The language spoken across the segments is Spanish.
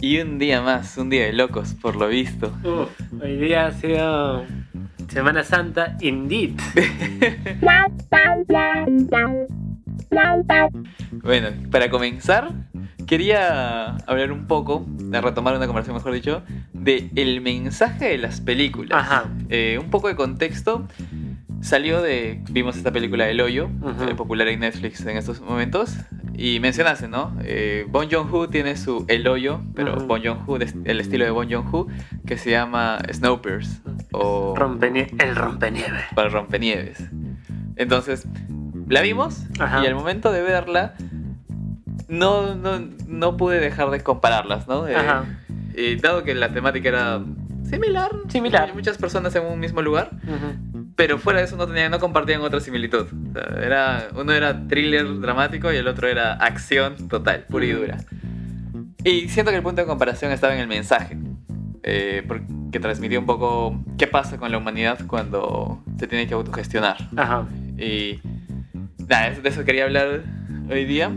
Y un día más, un día de locos, por lo visto. Uf, hoy día ha sido Semana Santa, indeed. Bueno, para comenzar, quería hablar un poco, de retomar una conversación, mejor dicho, de el mensaje de las películas. Ajá. Eh, un poco de contexto. Salió de. Vimos esta película El Hoyo, Ujú. eh, popular en Netflix en estos momentos. Y mencionaste, ¿no? Eh, Bon Joon-ho tiene su El Hoyo, pero. Bon Joon-ho, el estilo de Bon Joon-ho, que se llama Snowpiercer. O Rompenie- el rompenieve. para Rompenieves. Entonces, la vimos Ajá. y al momento de verla, no, no, no pude dejar de compararlas, ¿no? Eh, Ajá. y dado que la temática era similar, Similar. muchas personas en un mismo lugar, Ujú. Pero fuera de eso no, tenían, no compartían otra similitud. O sea, era, uno era thriller dramático y el otro era acción total, pura y Ujú. dura. Y siento que el punto de comparación estaba en el mensaje, eh, porque transmitió un poco qué pasa con la humanidad cuando se tiene que autogestionar. Ajá. Y nada, de eso quería hablar hoy día.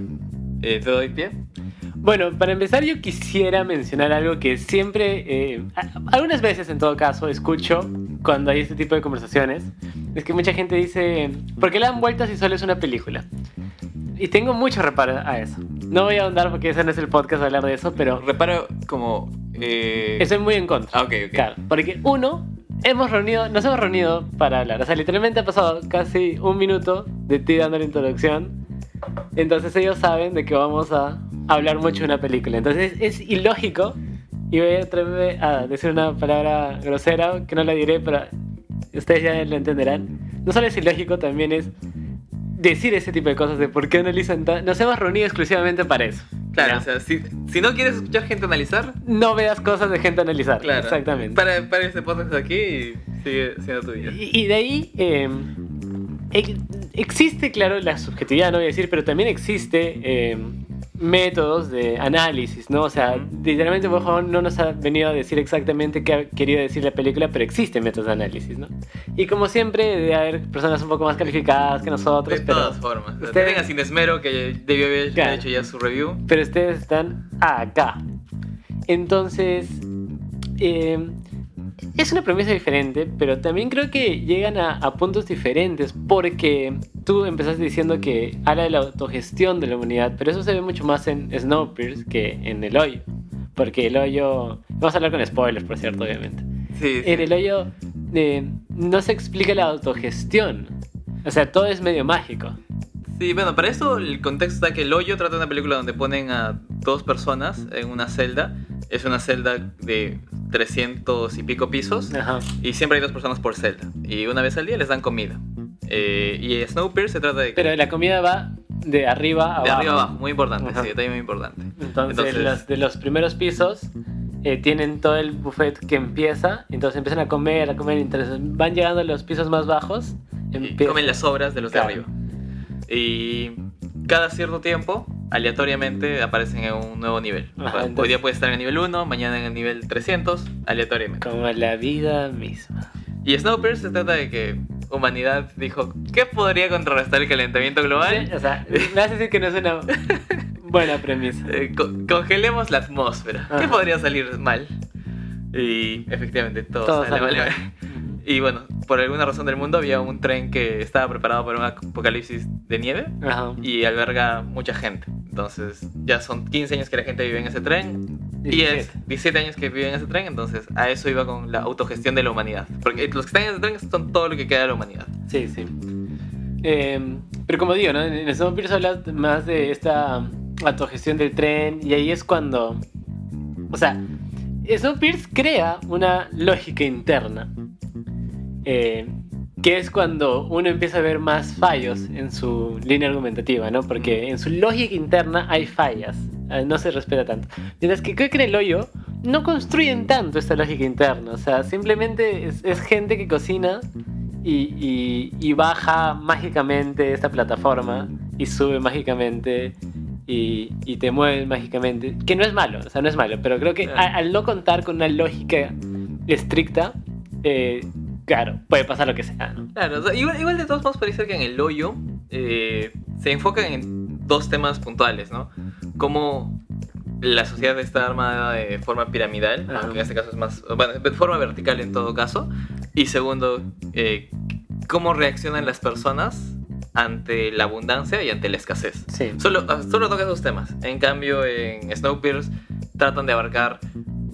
Eh, te doy pie. Bueno, para empezar yo quisiera mencionar algo que siempre, eh, algunas veces en todo caso, escucho cuando hay este tipo de conversaciones. Es que mucha gente dice, ¿por qué le dan vueltas si solo es una película? Y tengo mucho reparo a eso. No voy a ahondar porque ese no es el podcast de hablar de eso, pero Reparo como... eh, estoy muy en contra. Ah, ok, ok. Claro, porque uno, hemos reunido, nos hemos reunido para hablar. O sea, literalmente ha pasado casi un minuto de ti dando la introducción. Entonces ellos saben de que vamos a hablar mucho de una película. Entonces es ilógico. Y voy a atreverme a decir una palabra grosera que no la diré, pero ustedes ya lo entenderán. No solo es ilógico, también es decir ese tipo de cosas de por qué analizan tan... Nos hemos reunido exclusivamente para eso. Claro, o sea, si, si no quieres escuchar gente analizar, no veas cosas de gente analizar. claro. Exactamente. Para, para este podcast aquí y sigue siendo tu vida. Y, y de ahí eh, ex- existe, claro, la subjetividad, no voy a decir, pero también existe eh, métodos de análisis, ¿no? O sea, literalmente Bojo no nos ha venido a decir exactamente qué ha querido decir la película, pero existen métodos de análisis, ¿no? Y como siempre, debe haber personas un poco más calificadas que nosotros, De pero, todas formas. ustedes- Ustedes... sin esmero que debió haber Claro. hecho ya su review. pero ustedes están acá. Entonces, eh, es una premisa diferente, pero también creo que llegan a, a puntos diferentes, porque tú empezaste diciendo que habla de la autogestión de la humanidad, pero eso se ve mucho más en Snowpiercer que en El Hoyo. Porque El Hoyo... Vamos a hablar con spoilers, por cierto, obviamente. Sí, sí. En El Hoyo eh, no se explica la autogestión. O sea, todo es medio mágico. Sí, bueno, para esto el contexto está que El Hoyo trata de una película donde ponen a dos personas en una celda. Es una celda de 300 y pico pisos. Ajá. Y siempre hay dos personas por celda. Y una vez al día les dan comida. Eh, y Snowpiercer se trata de, Pero la comida va de arriba a abajo. de arriba abajo. Muy importante, Ajá. sí, detalle muy importante. Entonces, Entonces- los de los primeros pisos eh, tienen todo el buffet que empieza, entonces empiezan a comer, a comer, entonces van llegando a los pisos más bajos. Y empie- comen las sobras de los Claro. de arriba. Y cada cierto tiempo, aleatoriamente, aparecen en un nuevo nivel. Ajá, Hoy entonces- día puede estar en el nivel 1, mañana en el nivel 300, aleatoriamente. Como la vida misma. Y Snowpiercer se trata de que humanidad dijo, ¿qué podría contrarrestar el calentamiento global? O sea, me hace decir que no es una buena premisa. Eh, co- congelemos la atmósfera. ¿Qué Ajá. podría salir mal? Y efectivamente todo, Todo sale sale mal. Y bueno, por alguna razón del mundo había un tren que estaba preparado para un apocalipsis de nieve Ajá. y alberga mucha gente. Entonces ya son 15 años que la gente vive en ese tren. 10, 17 años que vive en ese tren, entonces a eso iba con la autogestión de la humanidad. Porque los que están en ese tren son todo lo que queda de la humanidad. Sí, sí. Eh, pero como digo, ¿no? En Snowpiercer habla más de esta autogestión del tren y ahí es cuando... O sea, Snowpiercer crea una lógica interna. Eh, que es cuando uno empieza a ver más fallos en su línea argumentativa, ¿no? Porque en su lógica interna hay fallas, eh, no se respeta tanto. Mientras que creo que en el hoyo no construyen tanto esta lógica interna, o sea, simplemente es, es gente que cocina y, y- y baja mágicamente esta plataforma y sube mágicamente y, y te mueve mágicamente, que no es malo, o sea, no es malo, pero creo que a- al no contar con una lógica estricta, eh, claro, puede pasar lo que sea, ¿no? Claro, o sea, igual, igual de todos modos parece que en el hoyo eh, se enfocan en dos temas puntuales, ¿no? Cómo la sociedad está armada de forma piramidal, aunque en este caso es más, bueno, de forma vertical en todo caso. Y segundo, eh, cómo reaccionan las personas ante la abundancia y ante la escasez. Sí. Solo, ah, solo toca esos temas. En cambio, en Snowpiercer tratan de abarcar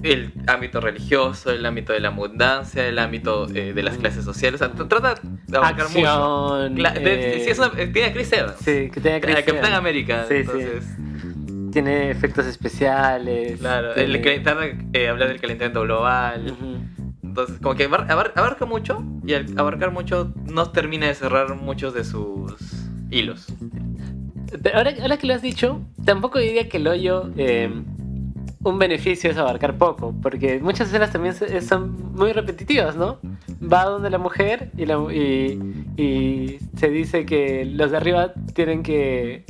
el ámbito religioso, el ámbito de la abundancia, el ámbito eh, de las clases sociales. O sea, tr- trata de abarcar mucho. De- eh, sí, es una- eh, tiene a Chris Evans. sí, que tenga A Chris Capitán Evans. América. Sí, sí. Tiene efectos especiales. claro, tiene- el trata de hablar del calentamiento global. Entonces, como que abar- abar- abarca mucho y al abarcar mucho no termina de cerrar muchos de sus hilos. Ahora, ahora que lo has dicho, tampoco diría que el hoyo eh, un beneficio es abarcar poco, porque muchas escenas también son muy repetitivas, ¿no? Va donde la mujer y, la- y, y se dice que los de arriba tienen que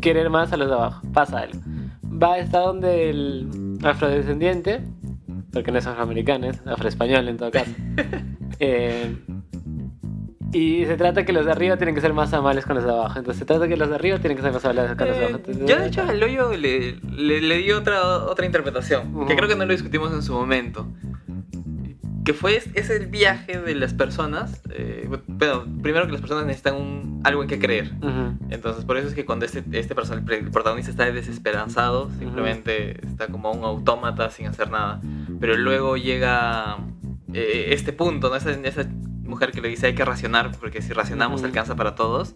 querer más a los de abajo. Pasa algo. Va hasta donde el afrodescendiente, porque no es afroamericano, es afroespañol en todo caso. Eh, y se trata que los de arriba tienen que ser más amables con los de abajo. Entonces se trata que los de arriba tienen que ser más amables con los de Eh, abajo. Entonces, yo de hecho al hoyo le, le, le di otra, otra interpretación, que Ujú. creo que no lo discutimos en su momento. Que fue, es, el viaje de las personas. eh, bueno, primero que las personas necesitan un, algo en que creer. Ujú. Entonces, por eso es que cuando este, este person- el protagonista está desesperanzado, simplemente está como un autómata sin hacer nada. Pero luego llega eh, este punto, ¿no? Esa, esa mujer que le dice hay que racionar, porque si racionamos Ujú. alcanza para todos.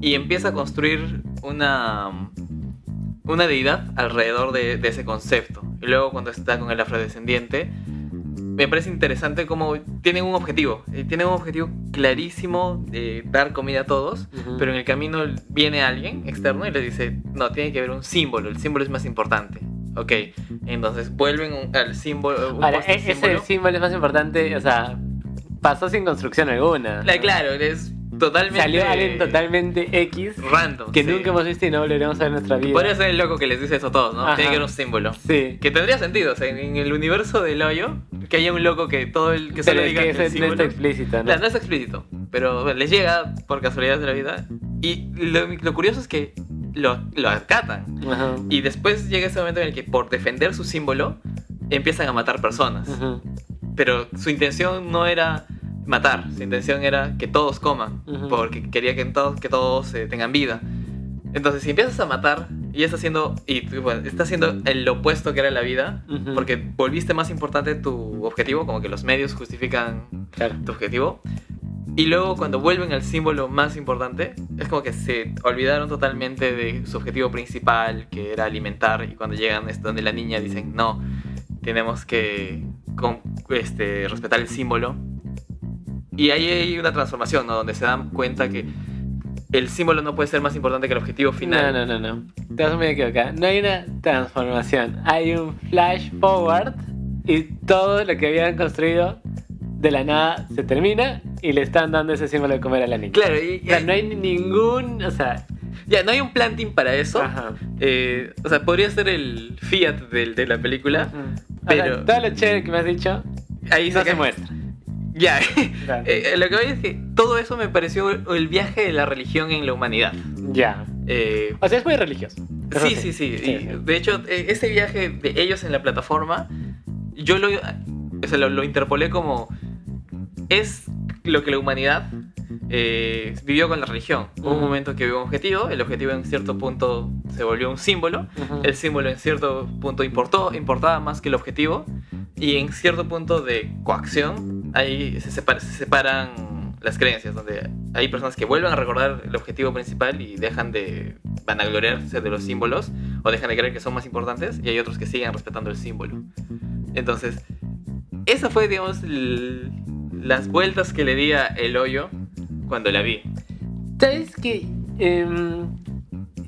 Y empieza a construir una, una deidad alrededor de, de ese concepto. Y luego cuando está con el afrodescendiente, me parece interesante cómo tienen un objetivo. eh, Tienen un objetivo clarísimo de dar comida a todos, pero en el camino viene alguien externo y le dice, no, tiene que haber un símbolo, el símbolo es más importante. Ok, entonces vuelven un- al símbolo. un Ahora, e- ese símbolo. símbolo es más importante, o sea, pasó sin construcción alguna. Cla- Claro, es totalmente. Salió alguien totalmente X random. que sí. nunca hemos visto y no volveremos a ver en nuestra vida. Podría ser el loco que les dice eso a todos, ¿no? Ajá. Tiene que haber un símbolo. Sí. Que tendría sentido, o sea, en, el universo del hoyo, que haya un loco que todo el que solo Pero es diga que el no está explícito, ¿no? Claro, no es explícito, pero bueno, les llega por casualidad de la vida. Y lo, lo curioso es que lo, lo acatan. Ajá. Y después llega ese momento en el que por defender su símbolo empiezan a matar personas. Ujú. Pero su intención no era matar, su intención era que todos coman, Ujú. porque quería que todos, que todos eh, tengan vida. Entonces, si empiezas a matar y estás haciendo, y bueno, estás haciendo el opuesto que era la vida, Ujú. porque volviste más importante tu objetivo, como que los medios justifican Claro. tu objetivo. Y luego cuando vuelven al símbolo más importante, es como que se olvidaron totalmente de su objetivo principal, que era alimentar, y cuando llegan es donde la niña dicen, no, tenemos que con- este, respetar el símbolo. Y ahí hay una transformación, ¿no? Donde se dan cuenta que el símbolo no puede ser más importante que el objetivo final. No, no, no, no. Te vas muy equivocado. No hay una transformación. Hay un flash forward y todo lo que habían construido de la nada se termina y le están dando ese símbolo de comer a la niña. Claro, y, O sea, no hay ningún. O sea. ya, no hay un planting para eso. Ajá. Eh, o sea, podría ser el Fiat del- de la película. Ujú. O sea, Pero- todo lo chévere que me has dicho Ahí no se cae- muestra. Ya, Claro. Eh, lo que voy es que todo eso me pareció el viaje de la religión en la humanidad. Ya. Eh, O sea, es muy religioso. Sí, sí, sí, Sí, Y, sí. De hecho, eh, ese viaje de ellos en la plataforma, yo lo, o sea, lo, lo interpolé como es lo que la humanidad eh, vivió con la religión. Hubo un momento que hubo un objetivo, el objetivo en cierto punto se volvió un símbolo, el símbolo en cierto punto importó, importaba más que el objetivo, y en cierto punto de coacción, ahí se, separa- se separan las creencias, donde hay personas que vuelven a recordar el objetivo principal y dejan de vanagloriarse de los símbolos, o dejan de creer que son más importantes, y hay otros que siguen respetando el símbolo. Entonces, esa fue, digamos, las vueltas que le di a el hoyo cuando la vi. ¿Sabes que em,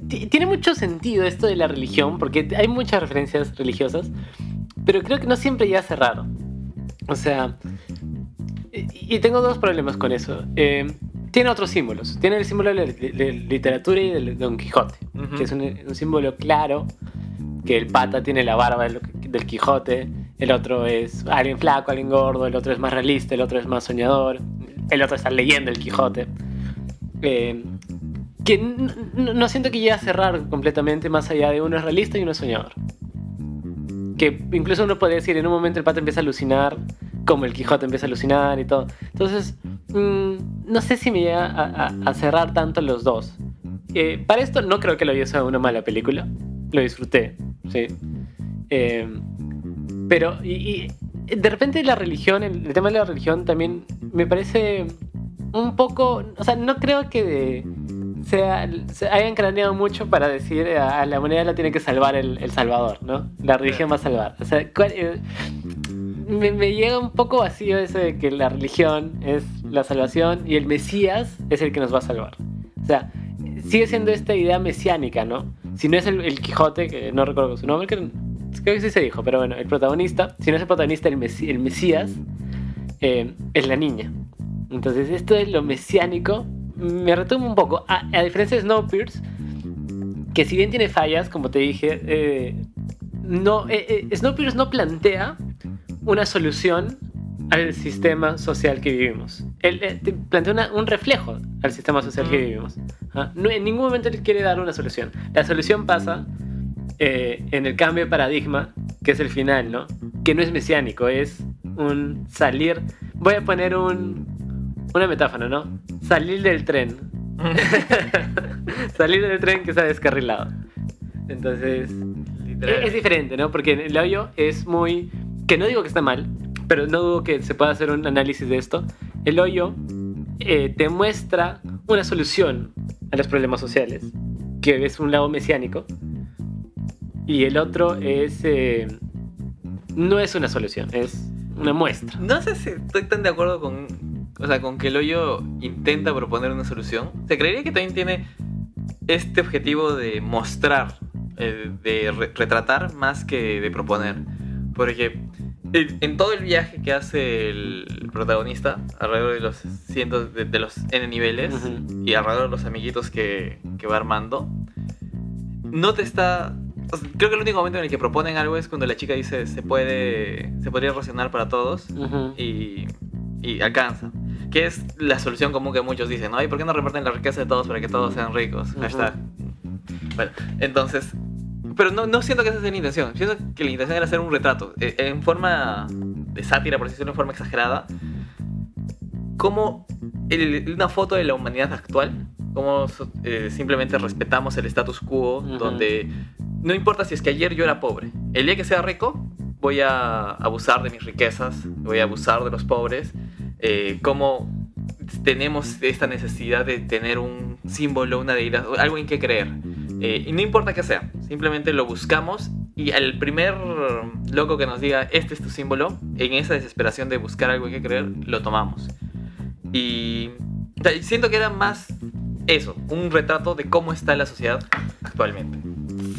ti- tiene mucho sentido esto de la religión? Porque hay muchas referencias religiosas, pero creo que no siempre ya hace raro. O sea, y, tengo dos problemas con eso. Em, tiene otros símbolos. Tiene el símbolo de li- de literatura y del Don Quijote, Ujú. que es un, un símbolo claro, que el pata tiene la barba del, del Quijote, el otro es alguien flaco, alguien gordo, el otro es más realista, el otro es más soñador, el otro está leyendo el Quijote. Eh, que n- n- no siento que llegue a cerrar completamente más allá de uno es realista y uno es soñador. que incluso uno podría decir, en un momento el pato empieza a alucinar, como el Quijote empieza a alucinar y todo. Entonces, mm, no sé si me llega a, cerrar tanto los dos. Eh, para esto no creo que lo sea una mala película. Lo disfruté, sí. Eh, pero, y, de repente la religión, el, tema de la religión también me parece un poco, o sea, no creo que sea, se hayan craneado mucho para decir a, la humanidad la tiene que salvar el, Salvador, ¿no? La religión va a salvar. O sea, eh, me, llega un poco vacío eso de que la religión es la salvación y el Mesías es el que nos va a salvar. O sea, sigue siendo esta idea mesiánica, ¿no? Si no es el, Quijote, que no recuerdo su nombre, creo, que sí se dijo, pero bueno, el protagonista, si no es el protagonista, el, Mesías, eh, es la niña. Entonces, esto es lo mesiánico me retuvo un poco. A, diferencia de Snowpiercer, que si bien tiene fallas, como te dije, eh, no, eh, eh, Snowpiercer no plantea una solución al sistema social que vivimos. Él plantea un reflejo al sistema social que vivimos. ¿ah? No, en ningún momento él quiere dar una solución. La solución pasa en el cambio de paradigma, que es el final, ¿no? Que no es mesiánico, es un salir. Voy a poner un, una metáfora, ¿no? Salir del tren. Salir del tren que se ha descarrilado. Entonces, es, diferente, ¿no? Porque el hoyo es muy... Que no digo que está mal, pero no dudo que se pueda hacer un análisis de esto. El hoyo eh, te muestra una solución a los problemas sociales, que es un lado mesiánico, y el otro es... Eh, no es una solución, es una muestra. No sé si estoy tan de acuerdo con o sea, con que el hoyo intenta proponer una solución, se creería que también tiene este objetivo de mostrar, eh, de retratar más que de proponer. Porque en todo el viaje que hace el protagonista, alrededor de los cientos de, los N niveles y alrededor de los amiguitos que, que va armando, no te está creo que el único momento en el que proponen algo es cuando la chica dice se puede se podría racionar para todos y, y alcanza que es la solución común que muchos dicen, ¿no? ¿Y por qué no reparten la riqueza de todos para que todos sean ricos? Hashtag. Bueno, entonces, pero no, no siento que esa sea la intención. Siento que la intención era hacer un retrato eh, en forma de sátira, por decirlo en forma exagerada. Como una foto de la humanidad actual, como eh, simplemente respetamos el status quo, donde no importa si es que ayer yo era pobre, el día que sea rico, voy a abusar de mis riquezas, voy a abusar de los pobres eh, cómo tenemos esta necesidad de tener un símbolo, una deidad, algo en que creer. Eh, y no importa qué sea, simplemente lo buscamos y al primer loco que nos diga este es tu símbolo, en esa desesperación de buscar algo que creer, lo tomamos. Y siento que era más eso, un retrato de cómo está la sociedad actualmente.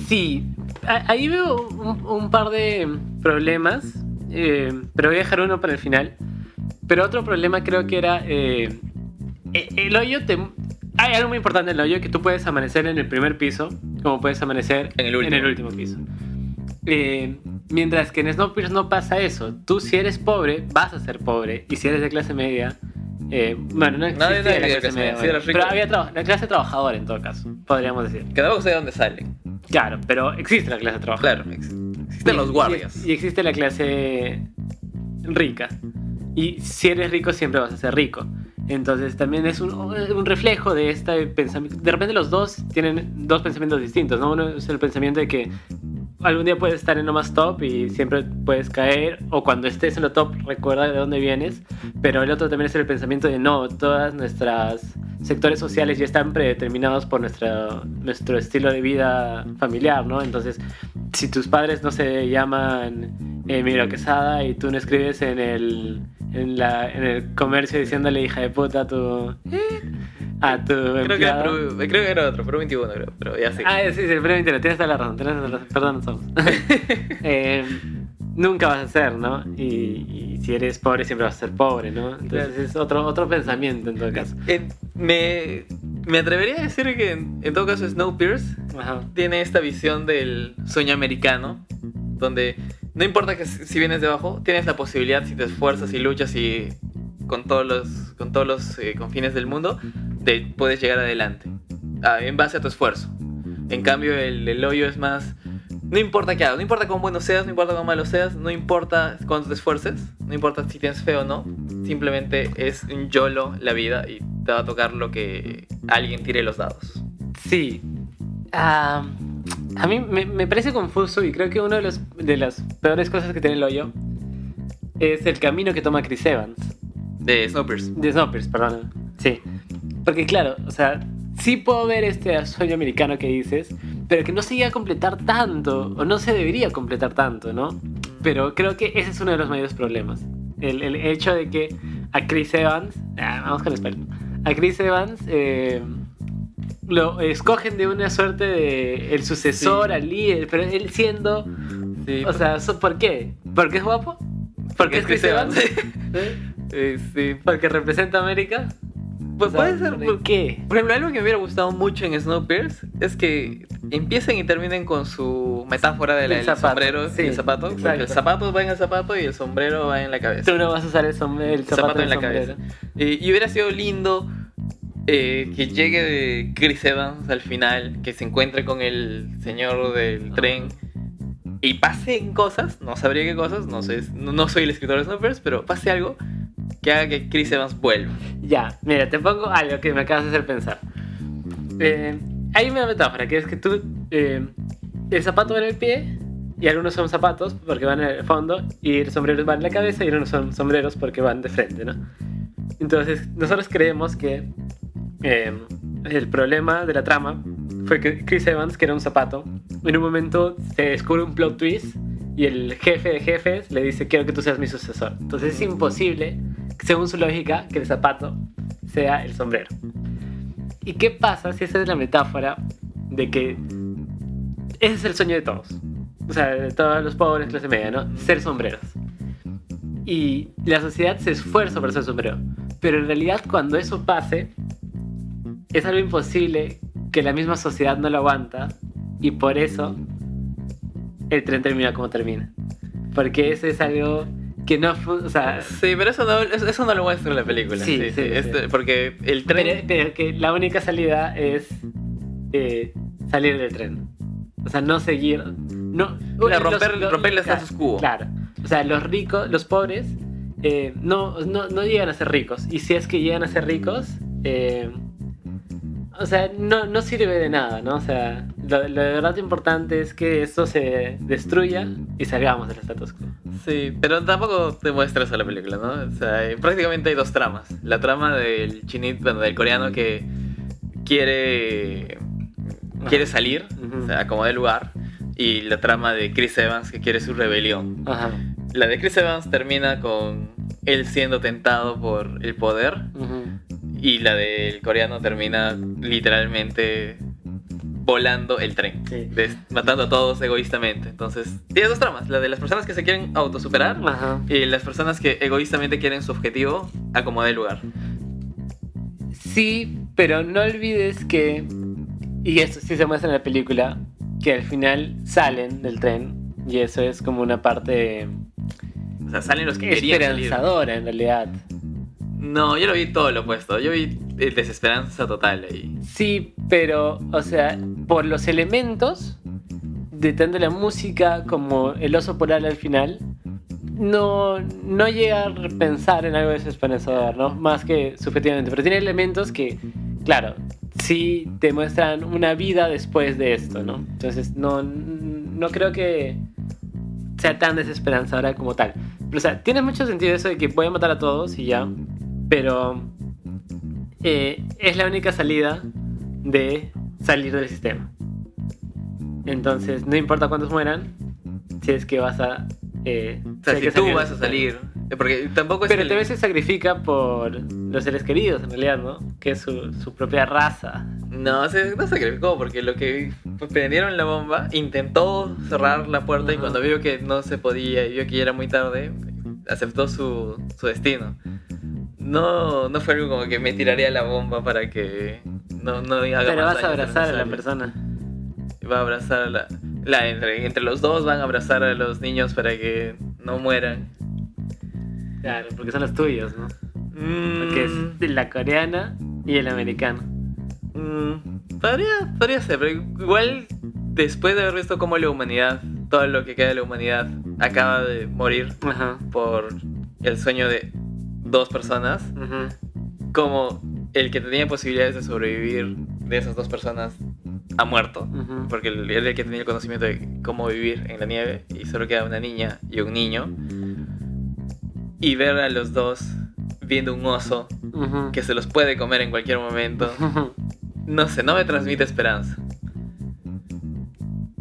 Sí, ahí veo un, par de problemas, eh, pero voy a dejar uno para el final. Pero otro problema creo que era eh, e-, el hoyo te... Hay algo muy importante en el hoyo que tú puedes amanecer en el primer piso, como puedes amanecer en el último, piso. Eh, mientras que en Snowpiercer no pasa eso. Tú si eres pobre, vas a ser pobre. Y si eres de clase media... Eh, bueno, no existía la clase, media. pero había la clase trabajadora en todo caso, podríamos decir. Que tampoco sé de dónde salen. Claro, pero existe la clase trabajadora. Claro, existen los guardias. y existe la clase rica. Y si eres rico, siempre vas a ser rico. Entonces también es un, un, reflejo de este pensamiento. De repente los dos tienen dos pensamientos distintos, ¿no? Uno es el pensamiento de que algún día puedes estar en lo más top y siempre puedes caer, o cuando estés en lo top recuerda de dónde vienes, pero el otro también es el pensamiento de no, todas nuestras sectores sociales ya están predeterminados por nuestro, nuestro estilo de vida familiar, ¿no? Entonces, si tus padres no se llaman Emilio Quesada y tú no escribes en el en, la, en el comercio diciéndole hija de puta a tu. A tu creo, que era, creo que era otro, Pro 21, creo, pero ya sí. Ah, sí, sí, el Pro 21, tienes toda la razón, tienes toda la razón. Perdón, somos. eh, nunca vas a ser, ¿no? Y, y, si eres pobre, siempre vas a ser pobre, ¿no? Entonces es otro, otro pensamiento en todo caso. Eh, me, me atrevería a decir que en, en todo caso Snowpiercer tiene esta visión del sueño americano, donde no importa que si vienes de abajo, tienes la posibilidad, si te esfuerzas y luchas y con todos los, con todos los eh, confines del mundo, de puedes llegar adelante. Ah, en base a tu esfuerzo. En cambio, el, el, hoyo es más. No importa qué hagas, no importa cuán bueno seas, no importa cuán malo seas, no importa cuánto te esfuerces, no importa si tienes fe o no, simplemente es un YOLO la vida y te va a tocar lo que alguien tire los dados. Sí. Ah, a mí me, me parece confuso y creo que una de, los, de las peores cosas que tiene el hoyo es el camino que toma Chris Evans. De Snowpiercer. De Snowpiercer, perdón. Sí. Porque claro, o sea, sí puedo ver este sueño americano que dices, pero que no se llega a completar tanto, o no se debería completar tanto, ¿no? Pero creo que ese es uno de los mayores problemas. El, el hecho de que a Chris Evans, ah, vamos con el a Chris Evans eh, lo escogen de una suerte de el sucesor Sí. al líder, pero él siendo, Sí, o sea, ¿por qué? ¿Porque es guapo? ¿Porque es Chris Evans? ¿Eh? Sí. ¿Porque representa a América? Pues O sea, puede ser. ¿por qué? Por ejemplo, algo que me hubiera gustado mucho en Snowpiercer es que empiecen y terminen con su metáfora de del zapato, sombrero sí, y el zapato. porque exacto. el zapato va en el zapato y el sombrero va en la cabeza. Tú no vas a usar el, sombrero, el El zapato, zapato en la cabeza. sombrero. Eh, y hubiera sido lindo eh, que llegue de Chris Evans al final, que se encuentre con el señor del tren y pasen cosas, no sabría qué cosas, no sé, no, no soy el escritor de Snowpiercer, pero pase algo que haga que Chris Evans vuelva. Ya, mira, te pongo algo que me acabas de hacer pensar. Eh, hay una metáfora que es que tú, eh, el zapato va en el pie y algunos son zapatos porque van en el fondo y el sombrero va en la cabeza y algunos son sombreros porque van de frente, ¿no? Entonces, nosotros creemos que eh, el problema de la trama fue que Chris Evans, que era un zapato, en un momento se descubre un plot twist y el jefe de jefes le dice, quiero que tú seas mi sucesor. Entonces es imposible, según su lógica, que el zapato sea el sombrero. ¿Y qué pasa si esa es la metáfora de que ese es el sueño de todos? O sea, de todos los pobres, clase media, ¿no? Ser sombreros. Y la sociedad se esfuerza por ser sombrero. Pero en realidad cuando eso pase, es algo imposible que la misma sociedad no lo aguanta y por eso el tren termina como termina. Porque eso es algo que no o sea, Sí, pero eso no, eso no lo muestra en la película. Sí, Sí, sí, sí, este- porque el pero, tren... pero que la única salida es eh, salir del tren. O sea, no seguir, no Claro, romper- romper el claro, status quo. Claro. O sea, los ricos, los pobres eh, no, no, no llegan a ser ricos. Y si es que llegan a ser ricos, eh, o sea, no, no sirve de nada, ¿no? O sea, lo, lo de verdad importante es que esto se destruya y salgamos del status quo. Sí, pero tampoco te muestra eso la película, ¿no? O sea, prácticamente hay dos tramas. La trama del chinit, bueno, del coreano que quiere quiere salir, Ujú. o sea, como de lugar, y la trama de Chris Evans que quiere su rebelión. Ajá. La de Chris Evans termina con él siendo tentado por el poder Ujú. Y la del coreano termina literalmente volando el tren, Sí. matando a todos egoístamente. Entonces, tiene dos tramas, la de las personas que se quieren autosuperar Ajá. y las personas que egoístamente quieren su objetivo acomodar el lugar. Sí, pero no olvides que, y esto sí se muestra en la película, que al final salen del tren y eso es como una parte O sea, salen los que querían salir. en realidad. No, yo lo vi todo lo opuesto. Yo vi eh, desesperanza total ahí. Sí, pero, o sea, por los elementos de tanto la música como el oso polar al final, no, no llega a pensar en algo desesperanzador, ¿no? Más que subjetivamente, pero tiene elementos que, claro, sí te muestran una vida después de esto, ¿no? Entonces, no, no creo que sea tan desesperanzadora como tal. Pero, o sea, tiene mucho sentido eso de que voy a matar a todos y ya, pero eh, es la única salida de salir del sistema. Entonces, no importa cuántos mueran, si es que vas a... eh, O sea, si que tú salir vas a salir. eh, Porque tampoco es Pero el- también se sacrifica por los seres queridos, en realidad, ¿no? Que es su, su propia raza. No, se no sacrificó porque lo que pues, prendieron la bomba, intentó cerrar la puerta y Ajá. cuando vio que no se podía y vio que ya era muy tarde, aceptó su, su destino. No, no fue algo como que me tiraría la bomba para que no, no haga Pero más vas a abrazar a la persona. Va a abrazar a la, la entre, entre los dos van a abrazar a los niños para que no mueran. Claro, porque son los tuyos, ¿no? Mm, Porque es de la coreana y el americano. mm, podría, podría ser, pero igual después de haber visto cómo la humanidad, todo lo que queda de la humanidad, acaba de morir Ajá. por el sueño de dos personas, como el que tenía posibilidades de sobrevivir de esas dos personas ha muerto, Ujú. porque él era el que tenía el conocimiento de cómo vivir en la nieve y solo queda una niña y un niño. Y ver a los dos viendo un oso que se los puede comer en cualquier momento, no sé, no me transmite esperanza.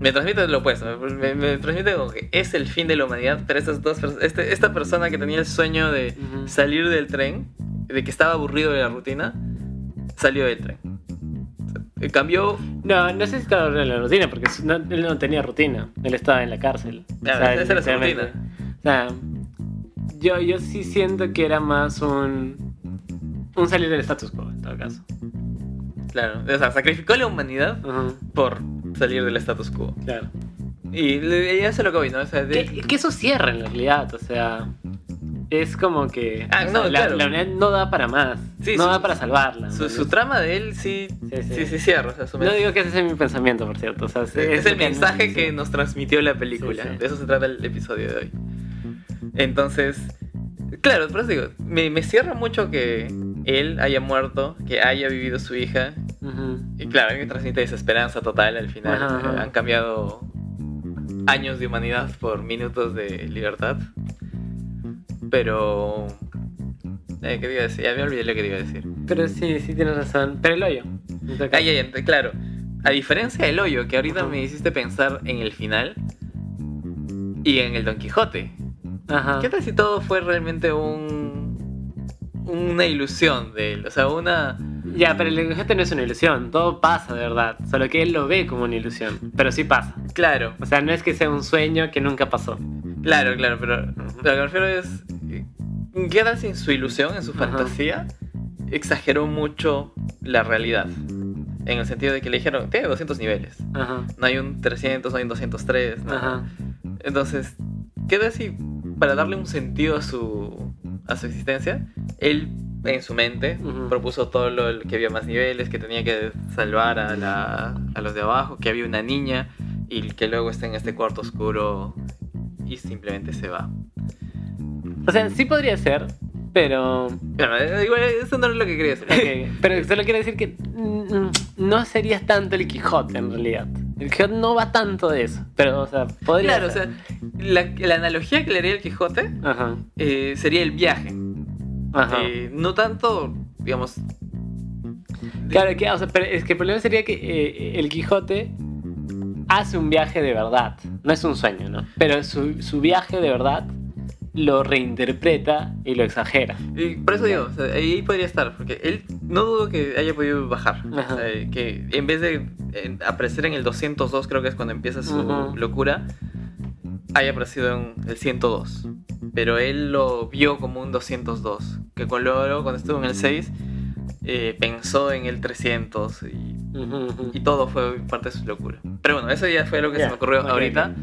Me transmite lo opuesto, me, me transmite como que es el fin de la humanidad, pero estas dos este- esta persona que tenía el sueño de salir del tren, de que estaba aburrido de la rutina, salió del tren. Cambió No, no sé si estaba en la rutina, porque no- él no tenía rutina. Él estaba en la cárcel. Claro, esa era su rutina. O sea, yo, yo sí siento que era más un. Un salir del status quo, en todo caso. Claro, o sea, sacrificó la humanidad por salir del status quo. claro. Y le- ya se lo que voy, ¿no? O sea, de- Que, que eso cierra en realidad, o sea. Es como que. Ah, o sea, no, la, claro. la unidad no da para más. Sí, no su- da para salvarla. su, ¿no? su trama de él sí, Sí, sí, sí. sí, cierra. o sea, su No digo que ese sea mi pensamiento, por cierto. O sea, es, es el mensaje que nos transmitió la película. Sí, sí. De eso se trata el episodio de hoy. Entonces, claro, por eso digo, me, me cierra mucho que él haya muerto, que haya vivido su hija. Ujú. Y claro, a mí me transmite desesperanza total al final. Ajá. Eh, Han cambiado años de humanidad por minutos de libertad. Pero... Eh, ¿Qué iba a decir? Ya me olvidé lo que iba a decir. Pero sí, sí tienes razón. Pero el hoyo. Ay, ay, ay, claro. A diferencia del hoyo, que ahorita Ajá. me hiciste pensar en el final y en el Don Quijote. Ajá. ¿Qué tal si todo fue realmente un una ilusión de él? O sea, una Ya, pero el lenguaje no es una ilusión. Todo pasa de verdad. Solo que él lo ve como una ilusión. Pero sí pasa. claro, O sea, no es que sea un sueño que nunca pasó. claro, claro, pero lo que me refiero es ¿qué tal si en su ilusión, en su Ajá. fantasía exageró mucho la realidad? En el sentido de que le dijeron, tiene 200 niveles. Ajá. No hay un 300, no hay un 203, nada. Ajá. Entonces, ¿qué tal si para darle un sentido a su, a su existencia, él en su mente propuso todo lo que había más niveles, que tenía que salvar a, la- a los de abajo, que había una niña y que luego está en este cuarto oscuro y simplemente se va? O sea, sí podría ser, pero. Bueno, eh, igual eso no es lo que quería decir. ok, Pero solo quiero decir que no sería tanto el Quijote en realidad. El Quijote no va tanto de eso. Pero, o sea, podría. Claro, o sea, la, la analogía que le haría el Quijote Ajá. eh, sería el viaje. Ajá. Eh, no tanto, digamos... Claro, que, o sea, pero es que el problema sería que eh, el Quijote hace un viaje de verdad. No es un sueño, ¿no? Pero su, su viaje de verdad lo reinterpreta y lo exagera. Y por eso digo, o sea, ahí podría estar, porque él no dudo que haya podido bajar. Ajá. O sea, que en vez de en- aparecer en el 202, creo que es cuando empieza su locura, haya aparecido en el 102. Pero él lo vio como un 202. Que cuando, luego, cuando estuvo en el 6, eh, pensó en el 300 y, y todo fue parte de su locura. Pero bueno, eso ya fue lo que se me ocurrió ahorita.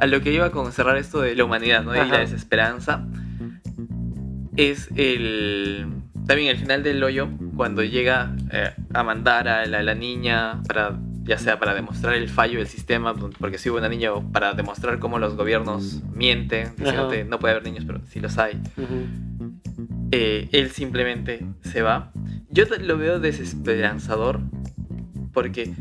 A lo que iba con cerrar esto de la humanidad ¿no? y Ajá. la desesperanza es el también el final del hoyo cuando llega eh, a mandar a la, la niña para ya sea para demostrar el fallo del sistema porque si hubo una niña o para demostrar cómo los gobiernos mienten diciéndote no puede haber niños pero sí los hay Ujú. eh, él simplemente se va. Yo lo veo desesperanzador porque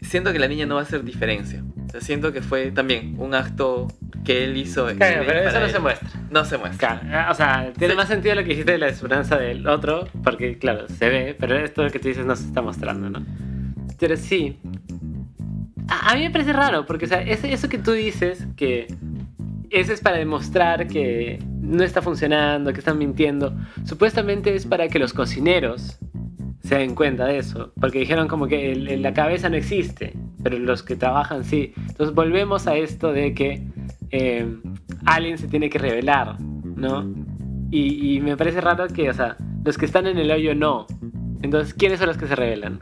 siento que la niña no va a hacer diferencia. O sea, siento que fue también un acto que él hizo. Claro, pero eso no él. se muestra. No se muestra. Claro, o sea, tiene Sí. más sentido lo que dijiste de la esperanza del otro, porque claro, se ve, pero esto que tú dices no se está mostrando, ¿no? Pero sí. A, mí me parece raro, porque o sea, ese- eso que tú dices, que eso es para demostrar que no está funcionando, que están mintiendo, supuestamente es para que los cocineros se den cuenta de eso, porque dijeron como que la cabeza no existe, pero los que trabajan sí. Entonces volvemos a esto de que eh, alguien se tiene que revelar, ¿no? Y, y me parece raro que, o sea, los que están en el hoyo no. Entonces, ¿quiénes son los que se revelan?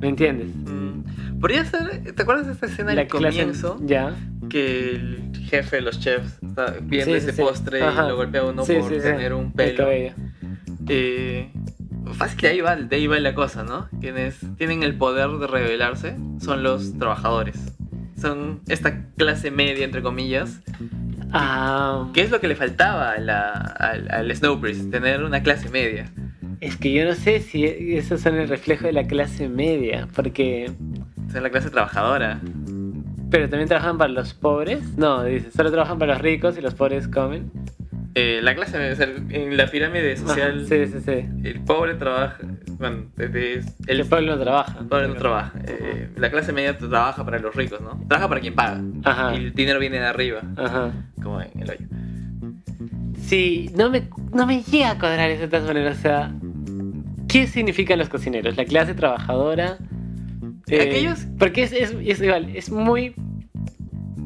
¿Me entiendes? Mm, Podría ser. ¿Te acuerdas de esta escena del comienzo? Ya. Que el jefe de los chefs está viendo Sí, ese sí, postre y lo golpea a uno por tener un El pelo. Eh, fácil que ahí va, de ahí va la cosa, ¿no? Quienes tienen el poder de revelarse son los trabajadores. Son esta clase media, entre comillas. Ah, ¿Qué es lo que le faltaba a la- al, al Snowpiercer? Tener una clase media. Es que yo no sé si esos son el reflejo de la clase media, porque... Son la clase trabajadora. Pero también trabajan para los pobres. No, dice, solo trabajan para los ricos y los pobres comen. Eh, la clase media, o sea, en la pirámide social, Ajá, sí, sí, sí. el pobre trabaja. Bueno, desde El, el, pueblo no trabaja. el pobre no trabaja. Eh, la clase media trabaja para los ricos, ¿no? Trabaja para quien paga. Ajá. Y el dinero viene de arriba, Ajá. como en el hoyo. Sí, no me, no me llega a cuadrar eso de todas maneras. O sea, ¿qué significan los cocineros? La clase trabajadora. Eh, Aquellos- Porque es, es, es igual, es muy.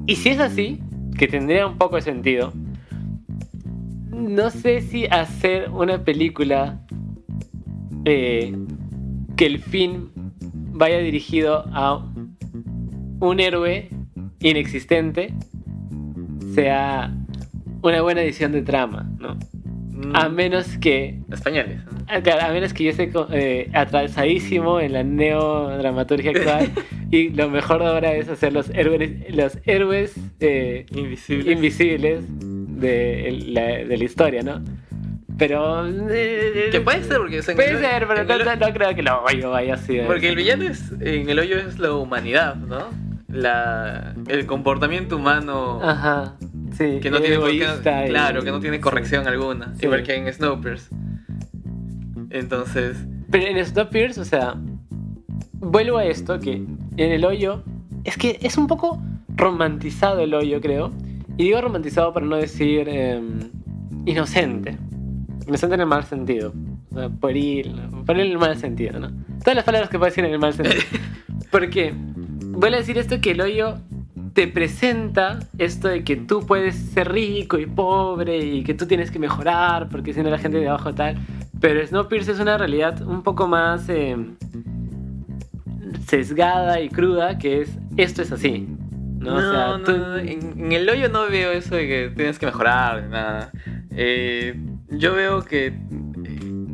Y si es así, que tendría un poco de sentido. No sé si hacer una película eh, que el fin vaya dirigido a un héroe inexistente sea una buena edición de trama, ¿no? Mm, A menos que Españoles. ¿no? a, claro, a menos que yo esté eh, atrasadísimo en la neodramaturgia actual y lo mejor ahora es hacer los héroes, los héroes eh, Invisibles. invisibles de la, de la historia, ¿no? Pero... eh, Que puede ser, porque o sea, Puede ser, pero no, el- no- no creo que lo hoyo vaya así. Porque el villano es, en el hoyo es la humanidad, ¿no? La, el comportamiento humano Ajá, sí. que no tiene egoísta claro, que no tiene corrección alguna, Sí. igual que en Snowpiercer. Entonces, Pero en Snowpiercer, o sea, vuelvo a esto que en el hoyo es que es un poco romantizado el hoyo, creo. Y digo romantizado para no decir em, inocente. Inocente en el mal sentido. O sea, pueril, pueril en el mal sentido, ¿no? Todas las palabras que puedo decir en el mal sentido. Porque vuelvo a decir esto que el hoyo te presenta esto de que tú puedes ser rico y pobre y que tú tienes que mejorar porque si no la gente de abajo tal. Pero Snowpiercer es una realidad un poco más eh, sesgada y cruda que es esto es así. ¿no? no, O sea, no, tú- no, en, en el hoyo no veo eso de que tienes que mejorar, nada. Eh, yo veo que eh,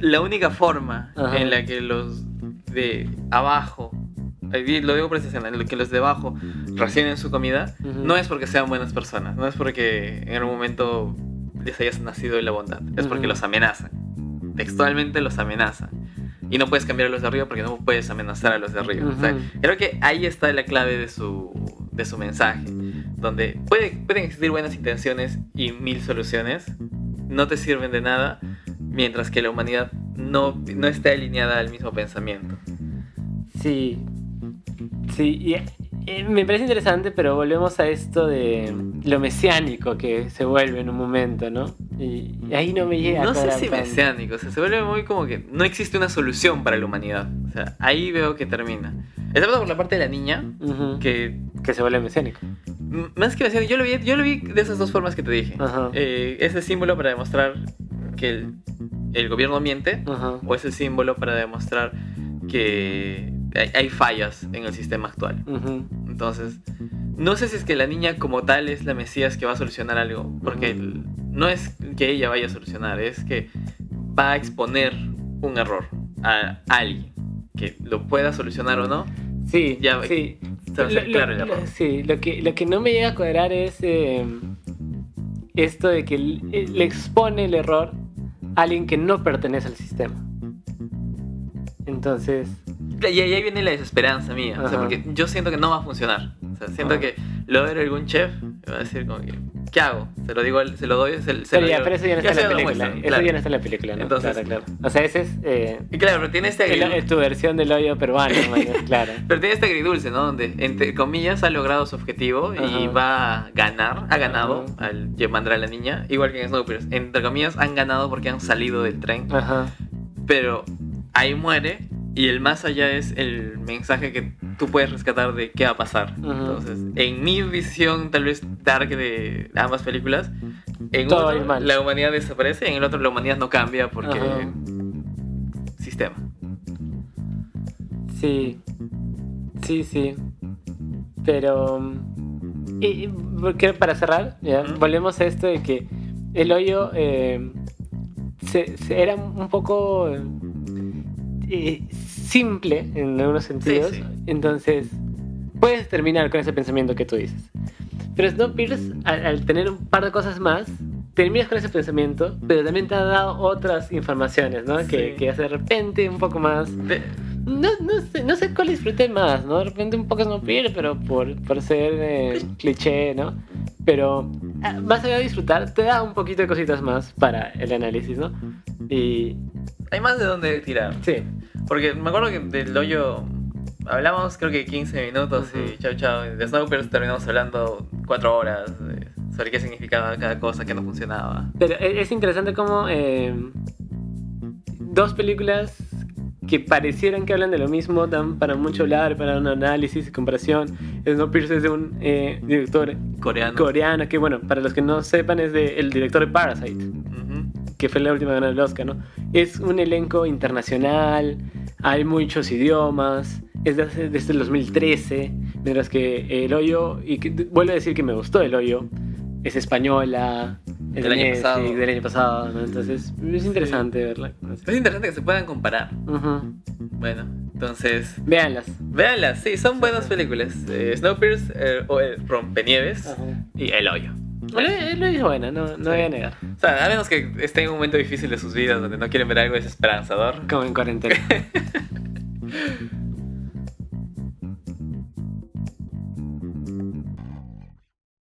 la única forma Ajá. en la que los de abajo, lo digo la que los de abajo racionen su comida, Ujú. no es porque sean buenas personas, no es porque en algún momento les haya nacido la bondad, es porque Ujú. los amenazan. Textualmente los amenazan. Y no puedes cambiar a los de arriba porque no puedes amenazar a los de arriba. O sea, creo que ahí está la clave de su, de su mensaje. Donde puede, pueden existir buenas intenciones y mil soluciones. No te sirven de nada mientras que la humanidad no, no esté alineada al mismo pensamiento. Sí. Sí, y, eh, me parece interesante, pero volvemos a esto de lo mesiánico que se vuelve en un momento, ¿no? Y, y ahí no me llega a No sé si tanto. mesiánico, o sea, se vuelve muy como que no existe una solución para la humanidad. O sea, ahí veo que termina. Excepto por la parte de la niña, que Que se vuelve mesiánico. más que mesiánico, yo lo vi, yo lo vi de esas dos formas que te dije. Eh, es el símbolo para demostrar que el, el gobierno miente, Ajá. o es el símbolo para demostrar que hay, hay fallas en el sistema actual. Entonces, no sé si es que la niña como tal es la Mesías que va a solucionar algo, porque no es que ella vaya a solucionar, es que va a exponer un error a alguien que lo pueda solucionar o no. Sí, Ya, sí. se va a hacer Lo- claro el error. lo- sí, lo que, lo que no me llega a cuadrar es eh, esto de que le le expone el error a alguien que no pertenece al sistema. Entonces, Y ahí viene la desesperanza mía, o sea, porque yo siento que no va a funcionar. O sea, siento que lo ver algún chef y va a decir como que, ¿qué hago? Se lo digo, se lo doy, se, se pero, lo ya, digo. pero eso ya no está en la película. muestran, Eso claro. ya no está en la película, ¿no? Entonces- claro, claro. O sea, ese es, eh, Y claro, pero tiene este agridulce, es tu versión del hoyo peruano, claro. pero tiene este agridulce, ¿no? Donde, entre comillas, ha logrado su objetivo y va a ganar, ha ganado Ajá. al mandar a la niña, igual que en Snowpiercer. Entre comillas, han ganado porque han salido del tren, Ajá. pero ahí muere y el más allá es el mensaje que tú puedes rescatar de qué va a pasar. Entonces, en mi visión tal vez dark de ambas películas, en Todo uno mal. la humanidad desaparece, en el otro la humanidad no cambia porque sistema. Sí, sí, sí. Pero, y, y, porque para cerrar, ya, volvemos a esto de que el hoyo eh, se, se- era un poco... eh, simple en algunos sentidos. sí. Entonces, puedes terminar con ese pensamiento que tú dices. Pero Snowpiercer, al, al tener un par de cosas más, terminas con ese pensamiento, pero también te ha dado otras informaciones, ¿no? Que, Sí. que hace de repente un poco más... De- No, no, sé, no sé cuál disfruté más, ¿no? De repente un poco Snowpiercer, pero por, por ser eh, cliché, ¿no? Pero ah, más allá de disfrutar, te da un poquito de cositas más para el análisis, ¿no? Y hay más de dónde tirar. sí, Porque me acuerdo que del hoyo hablamos creo que 15 minutos y Ujú. chao chao. De Snowpiercer terminamos hablando 4 horas eh, sobre qué significaba cada cosa, que no funcionaba. pero e- es interesante como eh, dos películas que parecieran que hablan de lo mismo dan para mucho hablar, para un análisis y comparación. Snowpiercer es de un eh, director Coreano. coreano que, bueno, para los que no sepan, es de, el director de Parasite. Que fue la última ganadora del Oscar, ¿no? Es un elenco internacional, hay muchos idiomas, es desde, desde el 2013, mientras que El Hoyo, y que, vuelvo a decir que me gustó El Hoyo, es española, es Del de año Netflix, pasado. del año pasado, ¿no? Entonces es interesante verla. Es interesante que se puedan comparar. Ujú. Bueno, entonces, Véanlas. véanlas, sí, son buenas películas. Eh, Snowpiercer, eh, o el Rompenieves y El Hoyo. Hoyo es buena, no, no voy a negar. O sea, a menos que estén en un momento difícil de sus vidas donde no quieren ver algo desesperanzador. Como en cuarentena.